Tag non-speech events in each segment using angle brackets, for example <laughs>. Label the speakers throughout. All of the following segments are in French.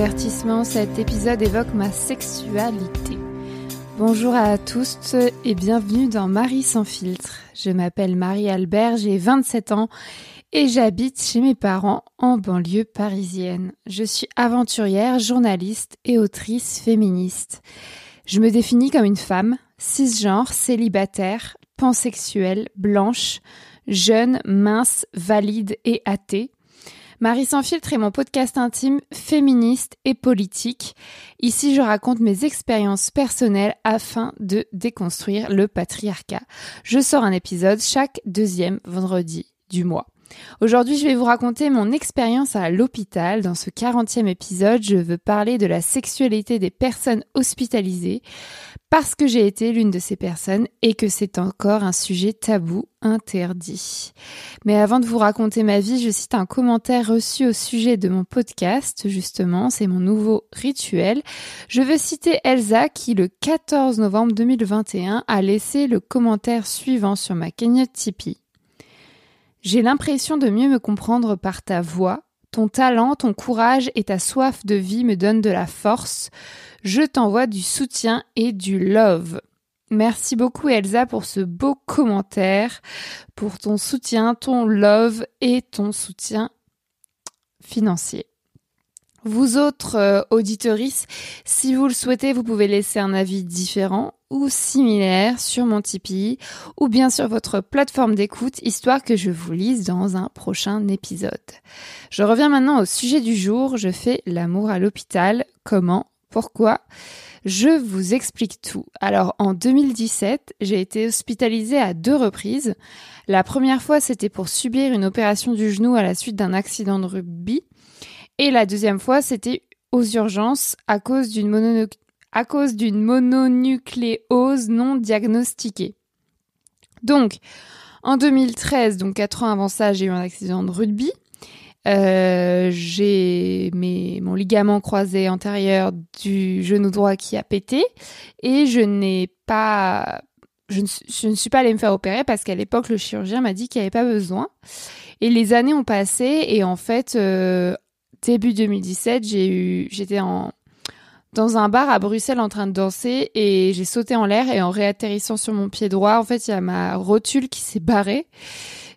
Speaker 1: Avertissement, cet épisode évoque ma sexualité. Bonjour à tous et bienvenue dans Marie sans filtre. Je m'appelle Marie Albert, j'ai 27 ans et j'habite chez mes parents en banlieue parisienne. Je suis aventurière, journaliste et autrice féministe. Je me définis comme une femme, cisgenre, célibataire, pansexuelle, blanche, jeune, mince, valide et athée. Marie sans filtre est mon podcast intime féministe et politique. Ici, je raconte mes expériences personnelles afin de déconstruire le patriarcat. Je sors un épisode chaque deuxième vendredi du mois. Aujourd'hui, je vais vous raconter mon expérience à l'hôpital. Dans ce 40e épisode, je veux parler de la sexualité des personnes hospitalisées parce que j'ai été l'une de ces personnes et que c'est encore un sujet tabou interdit. Mais avant de vous raconter ma vie, je cite un commentaire reçu au sujet de mon podcast, justement, c'est mon nouveau rituel. Je veux citer Elsa qui, le 14 novembre 2021, a laissé le commentaire suivant sur ma cagnotte Tipeee. J'ai l'impression de mieux me comprendre par ta voix. Ton talent, ton courage et ta soif de vie me donnent de la force. Je t'envoie du soutien et du love. Merci beaucoup Elsa pour ce beau commentaire, pour ton soutien, ton love et ton soutien financier. Vous autres euh, si vous le souhaitez, vous pouvez laisser un avis différent ou similaire sur mon Tipeee ou bien sur votre plateforme d'écoute, histoire que je vous lise dans un prochain épisode. Je reviens maintenant au sujet du jour. Je fais l'amour à l'hôpital. Comment? Pourquoi? Je vous explique tout. Alors en 2017, j'ai été hospitalisée à deux reprises. La première fois, c'était pour subir une opération du genou à la suite d'un accident de rugby. Et la deuxième fois, c'était aux urgences à cause d'une mononucléose non diagnostiquée. Donc, en 2013, donc quatre ans avant ça, j'ai eu un accident de rugby. Euh, j'ai mon ligament croisé antérieur du genou droit qui a pété et je n'ai pas je ne, suis pas allée me faire opérer parce qu'à l'époque le chirurgien m'a dit qu'il n'y avait pas besoin et les années ont passé et en fait euh, début 2017, j'ai eu, j'étais en, dans un bar à Bruxelles en train de danser et j'ai sauté en l'air et en réatterrissant sur mon pied droit, en fait, il y a ma rotule qui s'est barrée.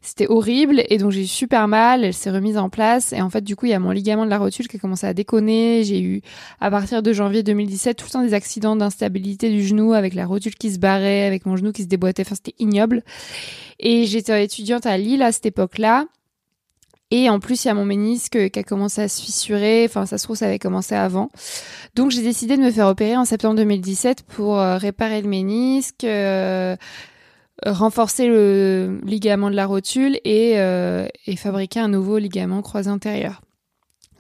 Speaker 1: C'était horrible et donc j'ai eu super mal, elle s'est remise en place et en fait du coup il y a mon ligament de la rotule qui a commencé à déconner, j'ai eu à partir de janvier 2017 tout le temps des accidents d'instabilité du genou avec la rotule qui se barrait, avec mon genou qui se déboîtait, enfin c'était ignoble. Et j'étais étudiante à Lille à cette époque-là et en plus, il y a mon ménisque qui a commencé à se fissurer. Enfin, ça se trouve, ça avait commencé avant. Donc, j'ai décidé de me faire opérer en septembre 2017 pour euh, réparer le ménisque, euh, renforcer le ligament de la rotule et, euh, et fabriquer un nouveau ligament croisé antérieur.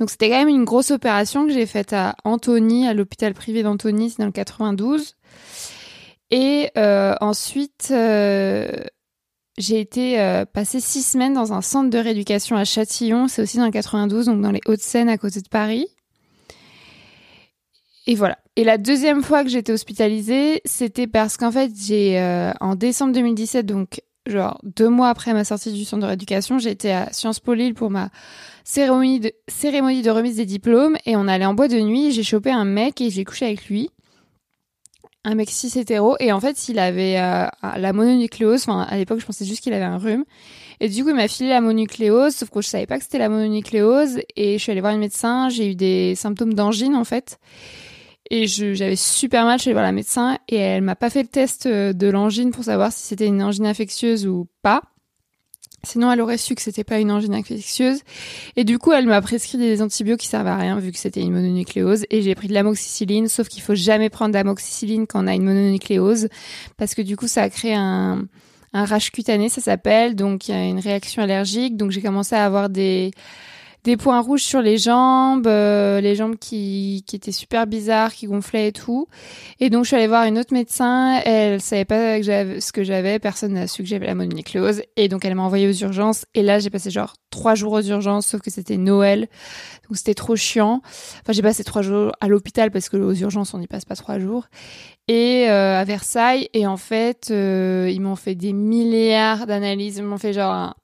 Speaker 1: Donc, c'était quand même une grosse opération que j'ai faite à Antony, à l'hôpital privé d'Antony, c'est dans le 92. Et ensuite, j'ai été euh, passer six semaines dans un centre de rééducation à Châtillon, c'est aussi dans le 92, donc dans les Hauts-de-Seine à côté de Paris. Et voilà. Et la deuxième fois que j'étais hospitalisée, c'était parce qu'en fait, j'ai euh, en décembre 2017, donc genre deux mois après ma sortie du centre de rééducation, j'étais à Sciences Po Lille pour ma cérémonie de, cérémonie de remise des diplômes et on allait en bois de nuit. J'ai chopé un mec et j'ai couché avec lui un mec cis hétéro. Et en fait il avait euh, la mononucléose. Enfin à l'époque je pensais juste qu'il avait un rhume. Et du coup il m'a filé la mononucléose sauf que je savais pas que c'était la mononucléose. Et je suis allée voir une médecin. J'ai eu des symptômes d'angine en fait. Et j'avais super mal. Je suis allée voir la médecin. Et elle m'a pas fait le test euh, de l'angine pour savoir si c'était une angine infectieuse ou pas Sinon, elle aurait su que c'était pas une angine infectieuse. Et du coup, elle m'a prescrit des antibiotiques qui servent à rien vu que c'était une mononucléose. Et j'ai pris de l'amoxicilline, sauf qu'il faut jamais prendre d'amoxicilline quand on a une mononucléose parce que du coup, ça a créé un, un rash cutané, ça s'appelle. Donc, il y a une réaction allergique. Donc, j'ai commencé à avoir des, des points rouges sur les jambes, euh, les jambes qui, qui étaient super bizarres, qui gonflaient et tout. Et donc je suis allée voir une autre médecin, elle savait pas que ce que j'avais, personne n'a su que j'avais la mononucléose et donc elle m'a envoyée aux urgences. Et là j'ai passé genre trois jours aux urgences sauf que c'était Noël. Donc c'était trop chiant. Enfin j'ai passé trois jours à l'hôpital parce que aux urgences on n'y passe pas trois jours. Et euh, à Versailles. Et en fait euh, ils m'ont fait des milliards d'analyses, ils m'ont fait genre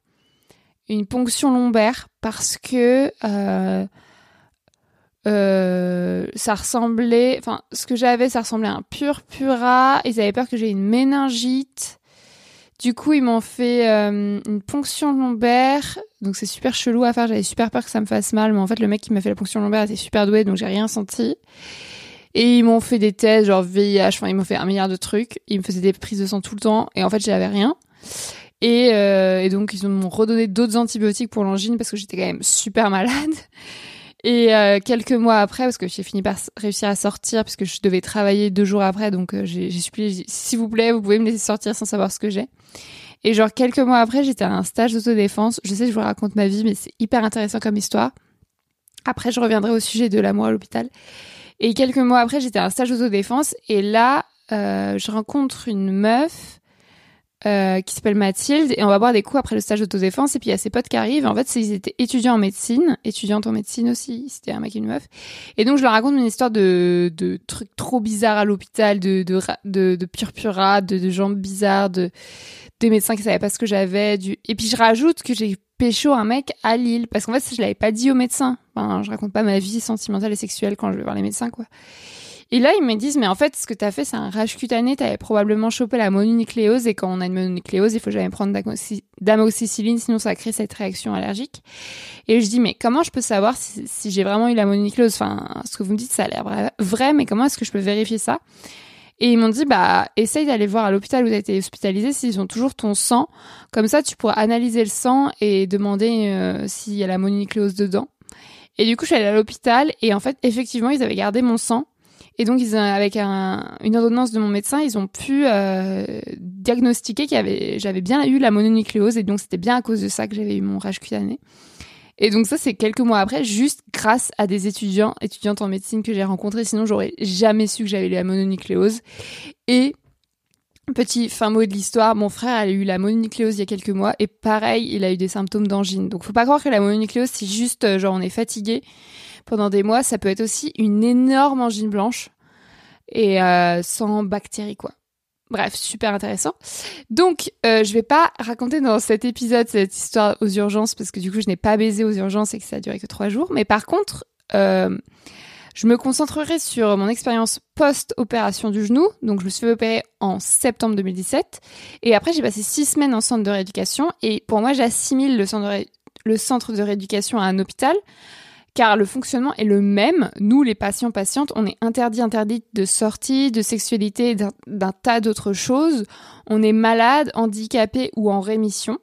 Speaker 1: une ponction lombaire parce que euh, euh, ça ressemblait, enfin, ce que j'avais, ça ressemblait à un purpura. Ils avaient peur que j'ai une méningite. Du coup, ils m'ont fait euh, une ponction lombaire. Donc, c'est super chelou à faire. J'avais super peur que ça me fasse mal. Mais en fait, le mec qui m'a fait la ponction lombaire était super doué, donc j'ai rien senti. Et ils m'ont fait des tests, genre VIH. Enfin, ils m'ont fait un milliard de trucs. Ils me faisaient des prises de sang tout le temps. Et en fait, j'avais rien. Et, euh, et donc, ils m'ont redonné d'autres antibiotiques pour l'angine parce que j'étais quand même super malade. <laughs> Et euh, quelques mois après, parce que j'ai fini par réussir à sortir, puisque je devais travailler deux jours après, donc euh, j'ai supplié, s'il vous plaît, vous pouvez me laisser sortir sans savoir ce que j'ai. Et genre quelques mois après, j'étais à un stage d'autodéfense. Je sais que je vous raconte ma vie, mais c'est hyper intéressant comme histoire. Après, je reviendrai au sujet de l'amour à l'hôpital. Et quelques mois après, j'étais à un stage d'autodéfense. Et là, euh, je rencontre une meuf euh, qui s'appelle Mathilde et on va boire des coups après le stage d'autodéfense et puis il y a ses potes qui arrivent en fait ils étaient étudiants en médecine étudiantes en médecine aussi c'était un mec et une meuf. Et donc je leur raconte une histoire de, de trucs trop bizarres à l'hôpital de de, de, purpura de, de jambes bizarres de des médecins qui savaient pas ce que j'avais du et puis je rajoute que j'ai pécho un mec à Lille parce qu'en fait je l'avais pas dit aux médecins. Enfin je raconte pas ma vie sentimentale et sexuelle quand je vais voir les médecins quoi et là, ils me disent, mais en fait, ce que tu as fait, c'est un rage cutané. Tu avais probablement chopé la mononucléose. Et quand on a une mononucléose, il faut jamais prendre d'amoxicilline, sinon ça crée cette réaction allergique. Et je dis, mais comment je peux savoir si, j'ai vraiment eu la mononucléose? Enfin, ce que vous me dites, ça a l'air vrai, mais comment est-ce que je peux vérifier ça? Et ils m'ont dit, bah, essaye d'aller voir à l'hôpital où tu as été hospitalisé s'ils ont toujours ton sang. Comme ça, tu pourras analyser le sang et demander euh, s'il y a la mononucléose dedans. Et du coup, je suis allée à l'hôpital et en fait, effectivement, ils avaient gardé mon sang. Et donc, ils, avec une ordonnance de mon médecin, ils ont pu euh, diagnostiquer que j'avais bien eu la mononucléose. Et donc, c'était bien à cause de ça que j'avais eu mon rage cutané. Et donc ça, c'est quelques mois après, juste grâce à des étudiants, étudiantes en médecine que j'ai rencontrés. Sinon, j'aurais jamais su que j'avais eu la mononucléose. Et Petit fin mot de l'histoire, mon frère a eu la mononucléose il y a quelques mois et pareil, il a eu des symptômes d'angine. Donc faut pas croire que la mononucléose c'est juste euh, genre on est fatigué pendant des mois, ça peut être aussi une énorme angine blanche et euh, sans bactéries quoi. Bref, super intéressant. Donc, euh, je vais pas raconter dans cet épisode cette histoire aux urgences parce que du coup, je n'ai pas baisé aux urgences et que ça a duré que trois jours. Mais par contre, euh, je me concentrerai sur mon expérience post-opération du genou. Donc, je me suis fait en septembre 2017 et après, j'ai passé six semaines en centre de rééducation. Et pour moi, j'assimile le centre de rééducation à un hôpital car le fonctionnement est le même. Nous, les patients, patientes, on est interdit, interdit de sortie, de sexualité, d'un tas d'autres choses. On est malade, handicapé ou en rémission.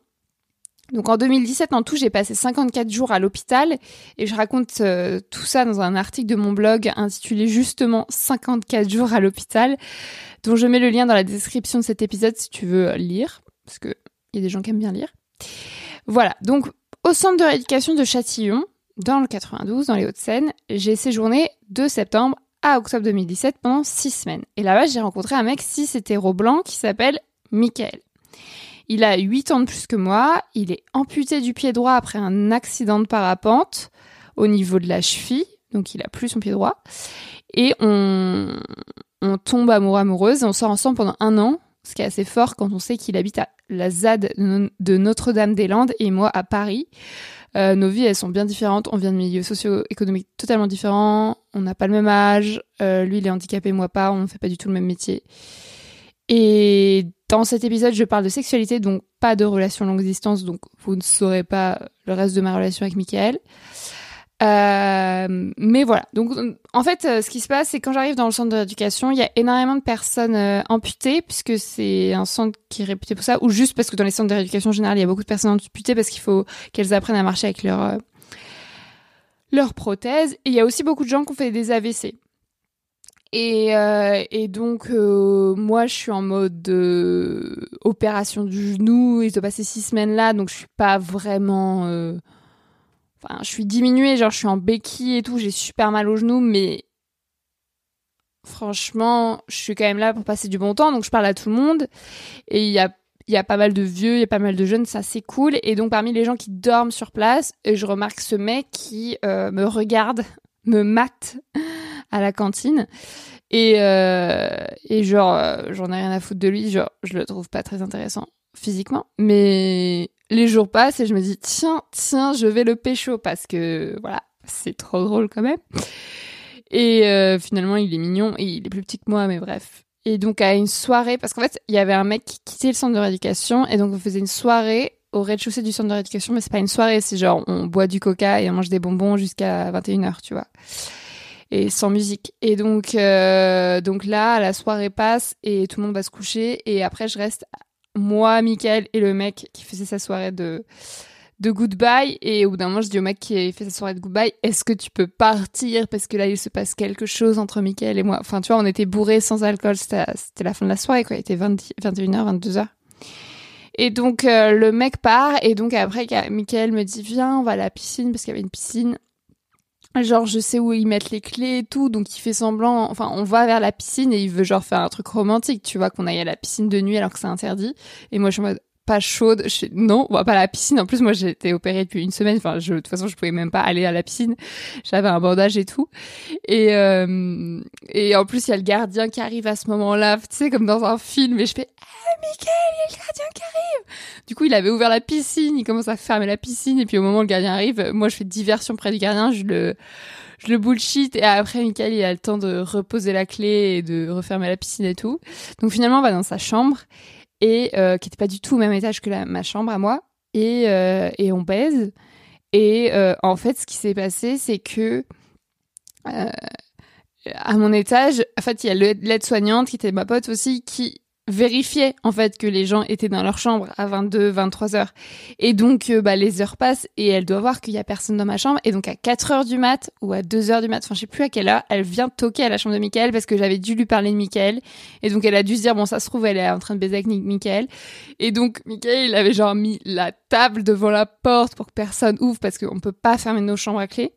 Speaker 1: Donc en 2017, en tout, j'ai passé 54 jours à l'hôpital et je raconte euh, tout ça dans un article de mon blog intitulé justement 54 jours à l'hôpital, dont je mets le lien dans la description de cet épisode si tu veux lire, parce qu'il y a des gens qui aiment bien lire. Voilà, donc au centre de rééducation de Châtillon, dans le 92, dans les Hauts-de-Seine. J'ai séjourné de septembre à octobre 2017 pendant six semaines. Et là-bas, j'ai rencontré un mec cis hétéro blanc qui s'appelle Michael. Il a 8 ans de plus que moi, il est amputé du pied droit après un accident de parapente au niveau de la cheville, donc il a plus son pied droit. Et on, on tombe amoureux amoureuse et on sort ensemble pendant un an, ce qui est assez fort quand on sait qu'il habite à la ZAD de Notre-Dame-des-Landes et moi à Paris. Euh, nos vies, elles sont bien différentes. On vient de milieux socio-économiques totalement différents. On n'a pas le même âge. Euh, lui, il est handicapé, moi pas. On ne fait pas du tout le même métier. Et dans cet épisode, je parle de sexualité, donc pas de relation longue distance, donc vous ne saurez pas le reste de ma relation avec Michael. Euh, mais voilà. Donc, en fait, euh, ce qui se passe, c'est quand j'arrive dans le centre d'éducation, il y a énormément de personnes euh, amputées, puisque c'est un centre qui est réputé pour ça, ou juste parce que dans les centres d'éducation générale, il y a beaucoup de personnes amputées parce qu'il faut qu'elles apprennent à marcher avec leur leur prothèse. Et il y a aussi beaucoup de gens qui ont fait des AVC. Et, donc, moi, je suis en mode opération du genou, je dois passer six semaines là, donc je suis pas vraiment Je suis diminuée, genre je suis en béquille et tout, j'ai super mal au genou, mais franchement, je suis quand même là pour passer du bon temps, donc je parle à tout le monde. Et il y a, y a pas mal de vieux, il y a pas mal de jeunes, ça c'est cool. Et donc parmi les gens qui dorment sur place, je remarque ce mec qui euh, me regarde, <laughs> me mate à la cantine. Et, euh, et genre, euh, j'en ai rien à foutre de lui, genre, je le trouve pas très intéressant physiquement. Mais les jours passent et je me dis tiens, tiens, je vais le pécho parce que voilà, c'est trop drôle quand même. Et euh, finalement, il est mignon et il est plus petit que moi, mais bref. Et donc à une soirée, parce qu'en fait, il y avait un mec qui quittait le centre de rééducation et donc on faisait une soirée au rez-de-chaussée du centre de rééducation, mais c'est pas une soirée, c'est genre on boit du coca et on mange des bonbons jusqu'à 21h, tu vois. Et sans musique. Et donc, euh, donc là, la soirée passe et tout le monde va se coucher. Et après, je reste, moi, Michael et le mec qui faisait sa soirée de, de goodbye. Et au bout d'un moment, je dis au mec qui fait sa soirée de goodbye, est-ce que tu peux partir? Parce que là, il se passe quelque chose entre Michael et moi. Enfin, tu vois, on était bourrés sans alcool. C'était la fin de la soirée, quoi. Il était 20, 21h, 22h. Et donc euh, le mec part et donc après Michael me dit viens on va à la piscine parce qu'il y avait une piscine. Genre je sais où ils mettent les clés et tout donc il fait semblant enfin on va vers la piscine et il veut genre faire un truc romantique tu vois qu'on aille à la piscine de nuit alors que c'est interdit. Et moi je suis pas chaude. Je non, pas la piscine. En plus, moi, j'ai été opérée depuis une semaine. Enfin, je, de toute façon, je pouvais même pas aller à la piscine. J'avais un bandage et tout. Et, euh, et en plus, il y a le gardien qui arrive à ce moment-là. Tu sais, comme dans un film. Et je fais, ah, Michael, il y a le gardien qui arrive. Du coup, il avait ouvert la piscine. Il commence à fermer la piscine. Et puis, au moment où le gardien arrive, moi, je fais diversion près du gardien. Je le, je le bullshit et après Michael il a le temps de reposer la clé et de refermer la piscine et tout. Donc finalement on va dans sa chambre et euh, qui était pas du tout au même étage que ma chambre à moi. Et, euh, et on baise. Et euh, en fait ce qui s'est passé c'est que à mon étage en fait il y a l'aide-soignante qui était ma pote aussi qui vérifiait en fait que les gens étaient dans leur chambre à 22 23 heures. Et donc euh, bah les heures passent et elle doit voir qu'il y a personne dans ma chambre. Et donc à 4 heures du mat ou à 2 heures du mat enfin je sais plus à quelle heure elle vient toquer à la chambre de Michael parce que j'avais dû lui parler de Michael. Et donc elle a dû se dire bon ça se trouve elle est en train de baiser avec Michael. Et donc Michael il avait genre mis la table devant la porte pour que personne ouvre parce qu'on peut pas fermer nos chambres à clé.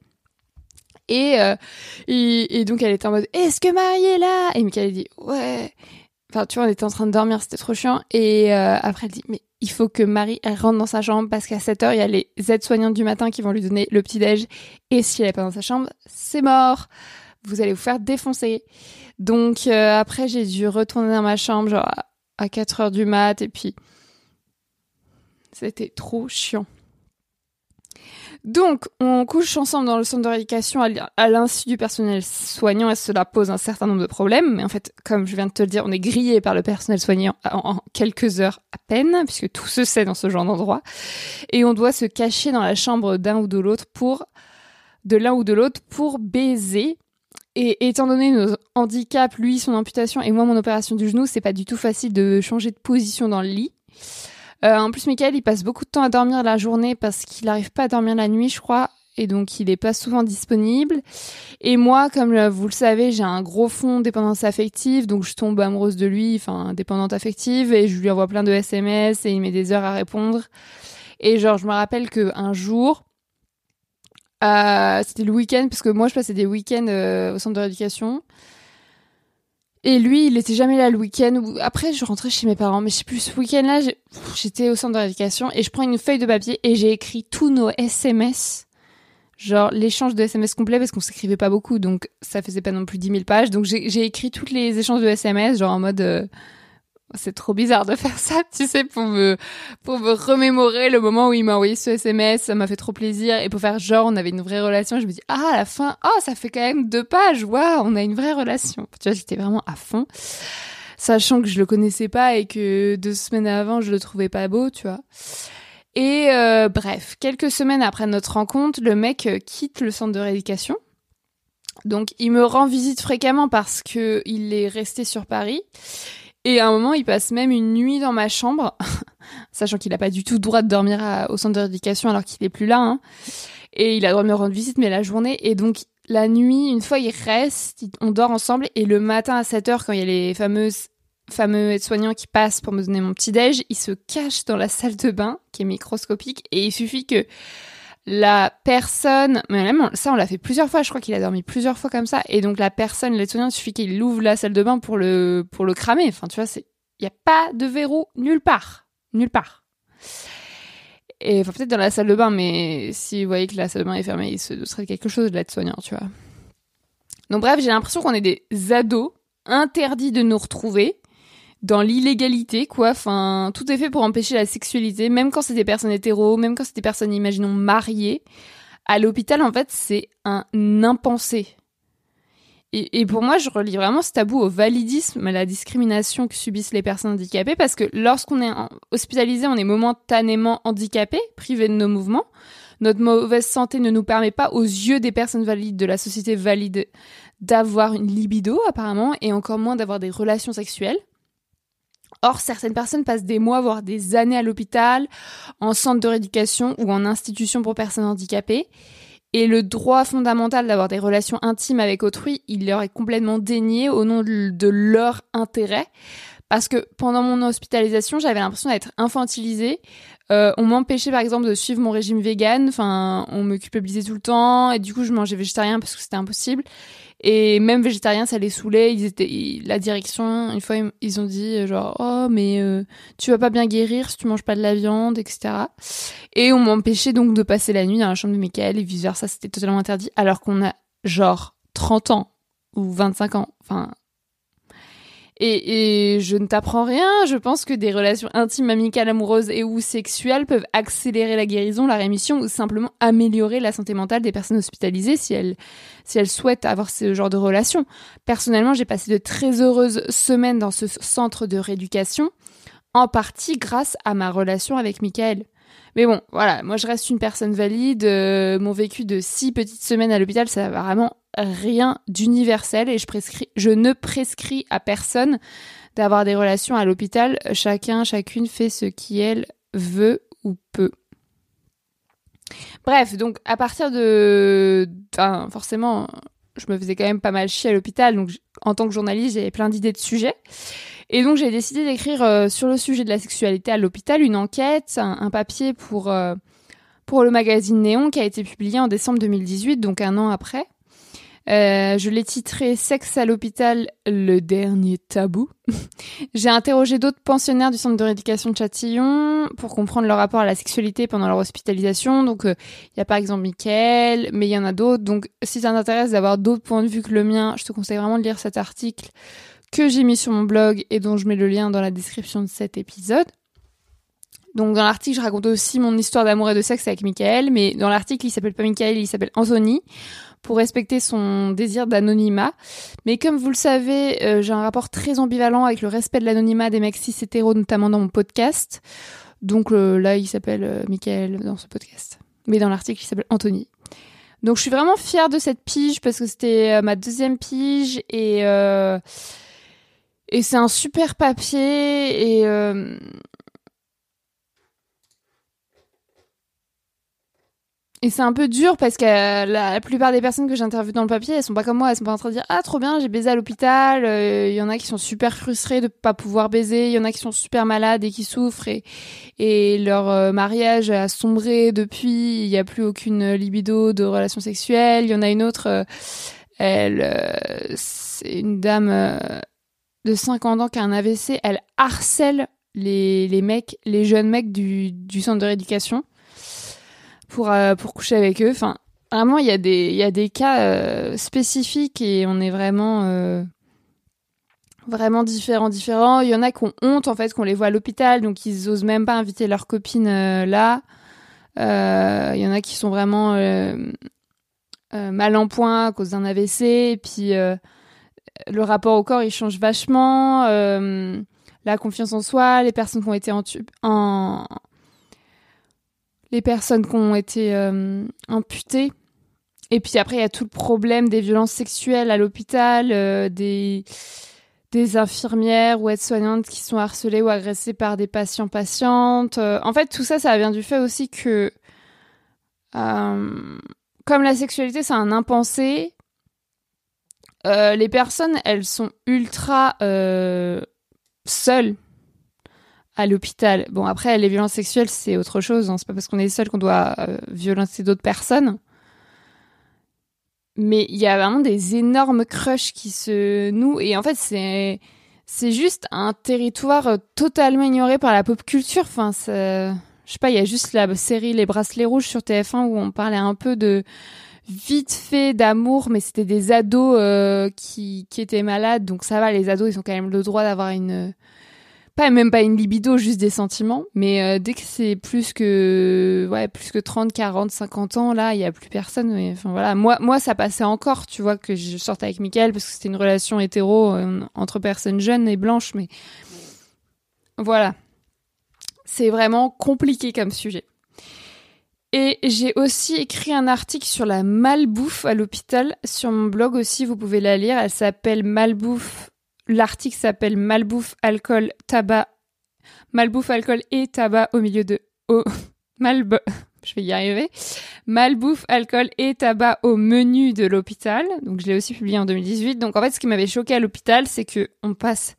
Speaker 1: Et, euh, et, donc elle était en mode est-ce que Marie est là? Et Michael dit ouais Tu vois, on était en train de dormir, c'était trop chiant. Et euh, après, elle dit, mais il faut que Marie, rentre dans sa chambre parce qu'à 7 heures, il y a les aides-soignantes du matin qui vont lui donner le petit-déj. Et si elle est pas dans sa chambre, c'est mort. Vous allez vous faire défoncer. Donc, euh, après, j'ai dû retourner dans ma chambre, genre, à 4 heures du mat. Et puis, c'était trop chiant. Donc, on couche ensemble dans le centre de rééducation à l'insu du personnel soignant et cela pose un certain nombre de problèmes. Mais en fait, comme je viens de te le dire, on est grillé par le personnel soignant en, quelques heures à peine, puisque tout se sait dans ce genre d'endroit. Et on doit se cacher dans la chambre d'un ou de l'autre pour, de l'un ou de l'autre pour baiser. Et étant donné nos handicaps, lui, son amputation et moi, mon opération du genou, c'est pas du tout facile de changer de position dans le lit. Euh, en plus, Michael, il passe beaucoup de temps à dormir la journée parce qu'il n'arrive pas à dormir la nuit, je crois. Et donc, il n'est pas souvent disponible. Et moi, comme vous le savez, j'ai un gros fond dépendance affective. Donc, je tombe amoureuse de lui, enfin, dépendante affective. Et je lui envoie plein de SMS et il met des heures à répondre. Et genre, je me rappelle qu'un jour, euh, c'était le week-end, parce que moi, je passais des week-ends euh, au centre de rééducation. Et lui, il était jamais là le week-end. Après, je rentrais chez mes parents, mais je sais plus, ce week-end-là, j'étais au centre de rééducation et je prends une feuille de papier et j'ai écrit tous nos SMS. Genre l'échange de SMS complet parce qu'on s'écrivait pas beaucoup, donc ça faisait pas non plus 10 000 pages. Donc j'ai écrit tous les échanges de SMS, genre en mode euh, c'est trop bizarre de <laughs> faire ça, tu sais, pour me, pour me remémorer le moment où il m'a envoyé ce SMS, ça m'a fait trop plaisir, et pour faire genre, on avait une vraie relation, je me dis, ah, à la fin, oh, ça fait quand même deux pages, waouh, on a une vraie relation. Tu vois, j'étais vraiment à fond, sachant que je le connaissais pas et que deux semaines avant, je le trouvais pas beau, tu vois. Et euh, bref, quelques semaines après notre rencontre, le mec euh, quitte le centre de rééducation. Donc, il me rend visite fréquemment parce que il est resté sur Paris. Et à un moment, il passe même une nuit dans ma chambre, <laughs> sachant qu'il n'a pas du tout droit de dormir au centre d'éducation alors qu'il n'est plus là. Hein. Et il a droit de me rendre visite, mais la journée. Et donc, la nuit, une fois, il reste, on dort ensemble. Et le matin à 7 heures, quand il y a les fameuses fameux aides-soignants qui passent pour me donner mon petit déj, il se cache dans la salle de bain, qui est microscopique, et il suffit que la personne, mais même ça on l'a fait plusieurs fois, je crois qu'il a dormi plusieurs fois comme ça, et donc la personne, l'aide-soignante, il suffit qu'il ouvre la salle de bain pour le pour le cramer. Enfin, tu vois, c'est il y a pas de verrou nulle part, nulle part. Et enfin peut-être dans la salle de bain, mais si vous voyez que la salle de bain est fermée, il se serait quelque chose de l'aide-soignant, tu vois. Donc bref, j'ai l'impression qu'on est des ados interdits de nous retrouver dans l'illégalité, quoi. Enfin, tout est fait pour empêcher la sexualité, même quand c'est des personnes hétéros, même quand c'est des personnes, imaginons, mariées. À l'hôpital, en fait, c'est un impensé. Et, pour moi, je relie vraiment ce tabou au validisme, à la discrimination que subissent les personnes handicapées, parce que lorsqu'on est hospitalisé, on est momentanément handicapé, privé de nos mouvements. Notre mauvaise santé ne nous permet pas, aux yeux des personnes valides, de la société valide, d'avoir une libido, apparemment, et encore moins d'avoir des relations sexuelles. Or, certaines personnes passent des mois, voire des années à l'hôpital, en centre de rééducation ou en institution pour personnes handicapées. Et le droit fondamental d'avoir des relations intimes avec autrui, il leur est complètement dénié au nom de leur intérêt. Parce que pendant mon hospitalisation, j'avais l'impression d'être infantilisée. Euh, on m'empêchait par exemple de suivre mon régime vegan. Enfin, on me culpabilisait tout le temps. Et du coup, je mangeais végétarien parce que c'était impossible. Et même végétarien, ça les saoulait. Ils étaient, la direction, une fois, ils ont dit genre, oh, mais euh, tu vas pas bien guérir si tu manges pas de la viande, etc. Et on m'empêchait donc de passer la nuit dans la chambre de Michael et vice versa. C'était totalement interdit. Alors qu'on a genre 30 ans ou 25 ans. Enfin, et, je ne t'apprends rien. Je pense que des relations intimes, amicales, amoureuses et ou sexuelles peuvent accélérer la guérison, la rémission ou simplement améliorer la santé mentale des personnes hospitalisées si elles, si elles souhaitent avoir ce genre de relations. Personnellement, j'ai passé de très heureuses semaines dans ce centre de rééducation, en partie grâce à ma relation avec Michael. Mais bon, voilà, moi je reste une personne valide. Euh, mon vécu de six petites semaines à l'hôpital, ça va vraiment rien d'universel et je, ne prescris à personne d'avoir des relations à l'hôpital. Chacun, chacune fait ce qu'elle veut ou peut. Bref, donc à partir de... Forcément, je me faisais quand même pas mal chier à l'hôpital, en tant que journaliste, j'avais plein d'idées de sujets. Et donc j'ai décidé d'écrire euh, sur le sujet de la sexualité à l'hôpital une enquête, un, papier pour, euh, pour le magazine Néon qui a été publié en décembre 2018, donc un an après. Euh, je l'ai titré Sexe à l'hôpital, le dernier tabou. <laughs> J'ai interrogé d'autres pensionnaires du centre de rééducation de Châtillon pour comprendre leur rapport à la sexualité pendant leur hospitalisation. Donc, euh, il y a par exemple Mickaël, mais il y en a d'autres. Donc, si ça t'intéresse d'avoir d'autres points de vue que le mien, je te conseille vraiment de lire cet article que j'ai mis sur mon blog et dont je mets le lien dans la description de cet épisode. Donc dans l'article, je raconte aussi mon histoire d'amour et de sexe avec Michael, mais dans l'article, il s'appelle pas Michael, il s'appelle Anthony pour respecter son désir d'anonymat. Mais comme vous le savez, euh, j'ai un rapport très ambivalent avec le respect de l'anonymat des mecs cis hétéros, notamment dans mon podcast. Donc euh, là, il s'appelle euh, Michael dans ce podcast. Mais dans l'article, il s'appelle Anthony. Donc je suis vraiment fière de cette pige parce que c'était ma deuxième pige et et c'est un super papier et Et c'est un peu dur parce que la, plupart des personnes que j'interviewe dans le papier, elles sont pas comme moi, elles sont pas en train de dire ah trop bien, j'ai baisé à l'hôpital. Il euh, y en a qui sont super frustrés de pas pouvoir baiser, il y en a qui sont super malades et qui souffrent et, et leur euh, mariage a sombré depuis, il y a plus aucune libido de relation sexuelle. Il y en a une autre, euh, elle, c'est une dame de 50 ans qui a un AVC, elle harcèle les, les mecs, les jeunes mecs du, du centre de rééducation pour, euh, pour coucher avec eux. Enfin, vraiment, il y, a des, y a des cas euh, spécifiques et on est vraiment, euh, vraiment différents, différents. Il y en a qui ont honte, en fait, qu'on les voit à l'hôpital, donc ils osent même pas inviter leurs copines là. Il y en a qui sont vraiment mal en point à cause d'un AVC. Et puis, le rapport au corps, il change vachement. la confiance en soi, les personnes qui ont été en, en, les personnes qui ont été euh, amputées. Et puis après, il y a tout le problème des violences sexuelles à l'hôpital, euh, des, des infirmières ou aides-soignantes qui sont harcelées ou agressées par des patients-patientes. Euh, en fait, tout ça, ça vient du fait aussi que, comme la sexualité, c'est un impensé, les personnes, elles sont ultra seules à l'hôpital. Bon, après, les violences sexuelles, c'est autre chose. Hein. C'est pas parce qu'on est seul qu'on doit euh, violenter d'autres personnes. Mais il y a vraiment des énormes crushs qui se nouent. Et en fait, c'est, c'est juste un territoire euh, totalement ignoré par la pop culture. Enfin, je sais pas, il y a juste la série Les Bracelets Rouges sur TF1 où on parlait un peu de vite fait d'amour, mais c'était des ados euh, qui, qui étaient malades. Donc ça va, les ados, ils ont quand même le droit d'avoir une pas même pas une libido, juste des sentiments. Mais euh, dès que c'est plus que ouais, plus que 30, 40, 50 ans, là, il y a plus personne. voilà, moi, ça passait encore, tu vois, que je sorte avec Michael parce que c'était une relation hétéro euh, entre personnes jeunes et blanches. Mais voilà, c'est vraiment compliqué comme sujet. Et j'ai aussi écrit un article sur la malbouffe à l'hôpital sur mon blog aussi, vous pouvez la lire. Elle s'appelle Malbouffe L'article s'appelle Malbouffe, alcool, tabac. Malbouffe, alcool et tabac au milieu de. Oh, <laughs> malbe. Je vais y arriver. Malbouffe, alcool et tabac au menu de l'hôpital. Donc, je l'ai aussi publié en 2018. Donc, en fait, ce qui m'avait choqué à l'hôpital, c'est que on passe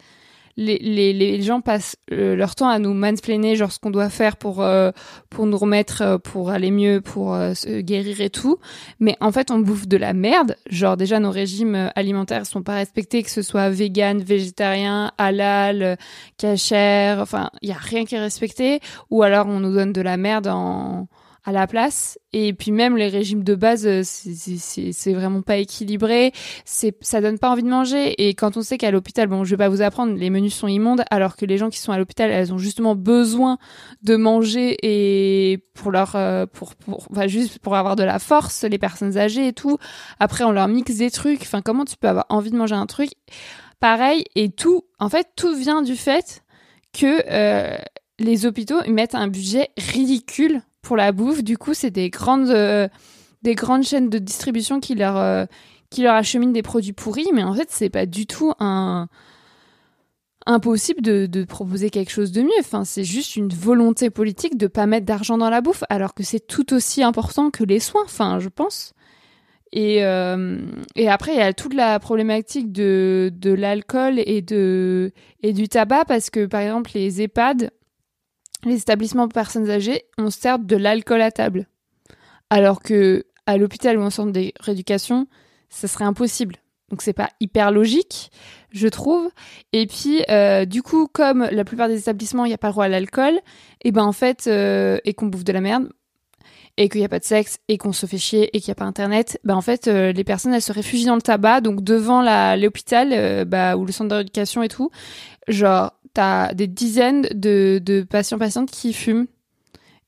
Speaker 1: les, les, les gens passent euh, leur temps à nous mansplainer genre ce qu'on doit faire pour euh, pour nous remettre euh, pour aller mieux pour se guérir et tout. Mais en fait on bouffe de la merde. Genre déjà nos régimes alimentaires sont pas respectés que ce soit vegan végétarien halal cachère enfin il y a rien qui est respecté. Ou alors on nous donne de la merde en à la place. Et puis même les régimes de base, euh, c'est vraiment pas équilibré. C'est ça donne pas envie de manger. Et quand on sait qu'à l'hôpital, bon, je vais pas vous apprendre, les menus sont immondes, alors que les gens qui sont à l'hôpital, elles ont justement besoin de manger et pour leur, euh, pour, pour, enfin juste pour avoir de la force, les personnes âgées et tout. Après, on leur mixe des trucs. Enfin, comment tu peux avoir envie de manger un truc? Pareil Et tout, en fait, tout vient du fait que euh, les hôpitaux mettent un budget ridicule pour la bouffe. Du coup, c'est des grandes, euh, des grandes chaînes de distribution qui leur, euh, qui leur acheminent des produits pourris. Mais en fait, c'est pas du tout un impossible de, proposer quelque chose de mieux. Enfin, c'est juste une volonté politique de pas mettre d'argent dans la bouffe, alors que c'est tout aussi important que les soins. Enfin, je pense. Et, euh, après, il y a toute la problématique de, de l'alcool et, et du tabac, parce que par exemple, les EHPAD, les établissements pour personnes âgées, on sert de l'alcool à table. Alors que à l'hôpital ou en centre de rééducation, ça serait impossible. Donc c'est pas hyper logique, je trouve. Et puis euh, du coup, comme la plupart des établissements, il n'y a pas droit à l'alcool, et ben en fait, euh, et qu'on bouffe de la merde, et qu'il n'y a pas de sexe, et qu'on se fait chier, et qu'il n'y a pas internet, ben en fait, euh, les personnes elles se réfugient dans le tabac, donc devant l'hôpital, bah, ou le centre de rééducation et tout, genre t'as des dizaines de, patients patientes qui fument.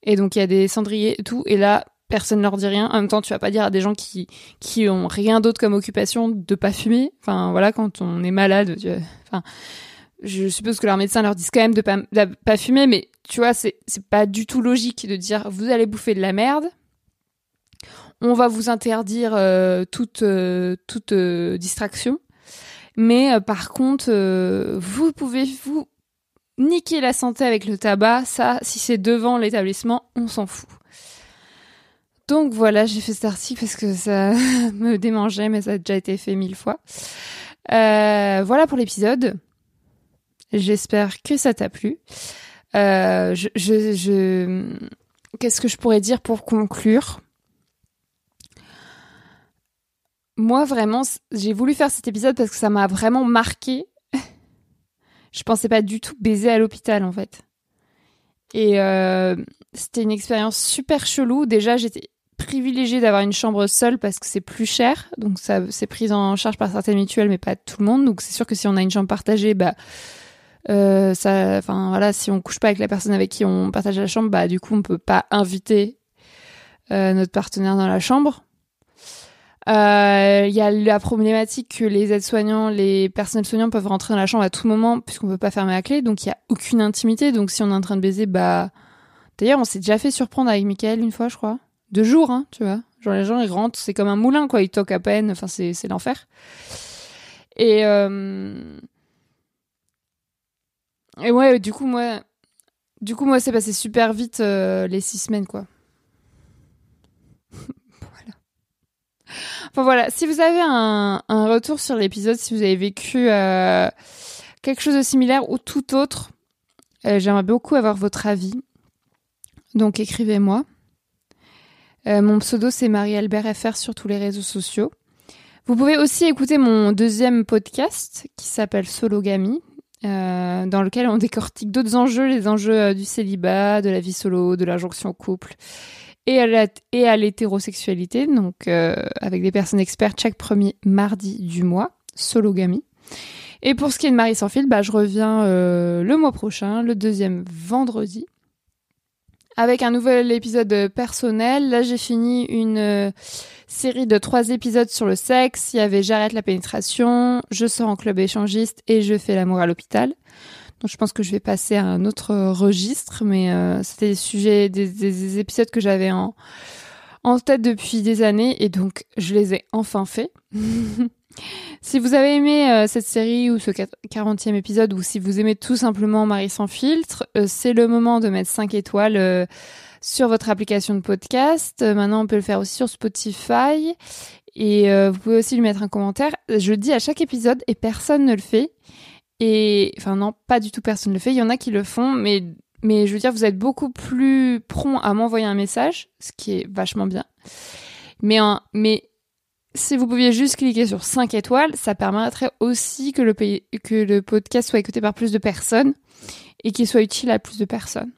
Speaker 1: Et donc il y a des cendriers et tout. Et là personne leur dit rien. En même temps tu vas pas dire à des gens qui qui ont rien d'autre comme occupation de pas fumer. Enfin voilà quand on est malade enfin je suppose que leurs médecins leur disent quand même de pas de pas fumer. Mais tu vois c'est c'est pas du tout logique de dire vous allez bouffer de la merde. On va vous interdire euh, toute euh, toute euh, distraction. Mais par contre, vous pouvez vous niquer la santé avec le tabac. Ça, si c'est devant l'établissement, on s'en fout. Donc voilà, j'ai fait cet article parce que ça <laughs> me démangeait, mais ça a déjà été fait mille fois. Euh, voilà pour l'épisode. J'espère que ça t'a plu. je... Qu'est-ce que je pourrais dire pour conclure? Moi vraiment, j'ai voulu faire cet épisode parce que ça m'a vraiment marqué. Je pensais pas du tout baiser à l'hôpital en fait. Et euh, c'était une expérience super chelou. Déjà, j'étais privilégiée d'avoir une chambre seule parce que c'est plus cher. Donc ça c'est pris en charge par certaines mutuelles, mais pas tout le monde. Donc c'est sûr que si on a une chambre partagée, bah euh, ça, enfin voilà, si on couche pas avec la personne avec qui on partage la chambre, bah du coup on peut pas inviter euh, notre partenaire dans la chambre. Euh, il y a la problématique que les aides-soignants, les personnels soignants peuvent rentrer dans la chambre à tout moment puisqu'on peut pas fermer la clé, donc il y a aucune intimité. Donc si on est en train de baiser, bah d'ailleurs on s'est déjà fait surprendre avec Michael une fois, je crois, deux jours, hein, tu vois. Genre les gens ils rentrent, c'est comme un moulin quoi, ils toquent à peine, enfin c'est c'est l'enfer. Et euh... et ouais, du coup moi, du coup moi c'est passé super vite euh, les six semaines quoi. Enfin voilà, si vous avez un, retour sur l'épisode, si vous avez vécu euh, quelque chose de similaire ou tout autre, euh, j'aimerais beaucoup avoir votre avis. Donc écrivez-moi. Euh, mon pseudo c'est Marie-Albert FR sur tous les réseaux sociaux. Vous pouvez aussi écouter mon deuxième podcast qui s'appelle Sologamy, dans lequel on <laughs> décortique d'autres enjeux, les enjeux du célibat, de la vie solo, de l'injonction au couple et à l'hétérosexualité, donc euh, avec des personnes expertes chaque premier mardi du mois, Sologamy. Et pour ce qui est de Marie sans fil, bah, je reviens euh, le mois prochain, le deuxième vendredi, avec un nouvel épisode personnel. Là, j'ai fini une euh, série de trois épisodes sur le sexe. Il y avait J'arrête la pénétration, Je sors en club échangiste et Je fais l'amour à l'hôpital. Donc je pense que je vais passer à un autre registre, mais euh, c'était des sujets, des, des épisodes que j'avais en, en tête depuis des années et donc je les ai enfin faits. <laughs> si vous avez aimé euh, cette série ou ce 40e épisode ou si vous aimez tout simplement Marie sans filtre, euh, c'est le moment de mettre 5 étoiles euh, sur votre application de podcast. maintenant, on peut le faire aussi sur Spotify et vous pouvez aussi lui mettre un commentaire. Je le dis à chaque épisode et personne ne le fait. Et enfin non, pas du tout personne ne le fait. Il y en a qui le font, mais mais je veux dire, vous êtes beaucoup plus prompt à m'envoyer un message, ce qui est vachement bien. Mais, mais si vous pouviez juste cliquer sur 5 étoiles, ça permettrait aussi que le, que le podcast soit écouté par plus de personnes et qu'il soit utile à plus de personnes.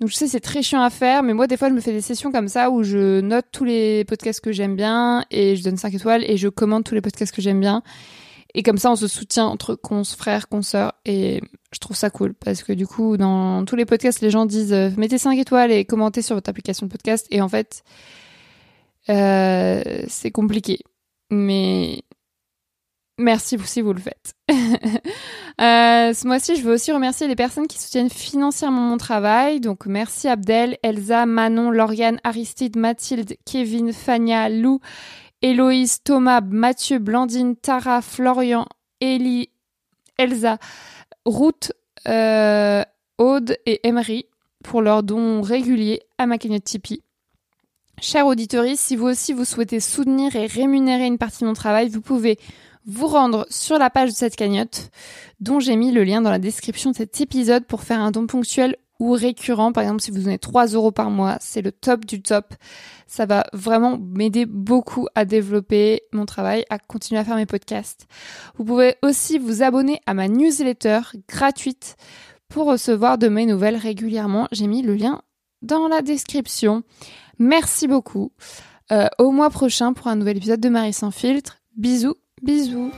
Speaker 1: Donc je sais c'est très chiant à faire, mais moi des fois je me fais des sessions comme ça où je note tous les podcasts que j'aime bien et je donne 5 étoiles et je commande tous les podcasts que j'aime bien. Et comme ça on se soutient entre cons, frères, consoeurs et je trouve ça cool parce que du coup dans tous les podcasts les gens disent euh, mettez 5 étoiles et commentez sur votre application de podcast et en fait euh, c'est compliqué. Mais merci si vous le faites. <laughs> euh, ce mois-ci, je veux aussi remercier les personnes qui soutiennent financièrement mon travail. Donc merci Abdel, Elsa, Manon, Lauriane, Aristide, Mathilde, Kevin, Fania, Lou, Héloïse, Thomas, Mathieu, Blandine, Tara, Florian, Ellie, Elsa, Ruth, euh, Aude et Emery pour leurs dons réguliers à ma cagnotte Tipeee. Chers auditeurs, si vous aussi vous souhaitez soutenir et rémunérer une partie de mon travail, vous pouvez vous rendre sur la page de cette cagnotte, dont j'ai mis le lien dans la description de cet épisode pour faire un don ponctuel ou récurrent. Par exemple, si vous donnez 3 euros par mois, c'est le top du top. Ça va vraiment m'aider beaucoup à développer mon travail, à continuer à faire mes podcasts. Vous pouvez aussi vous abonner à ma newsletter gratuite pour recevoir de mes nouvelles régulièrement. J'ai mis le lien dans la description. Merci beaucoup. Euh, au mois prochain pour un nouvel épisode de Marie sans filtre. Bisous, bisous.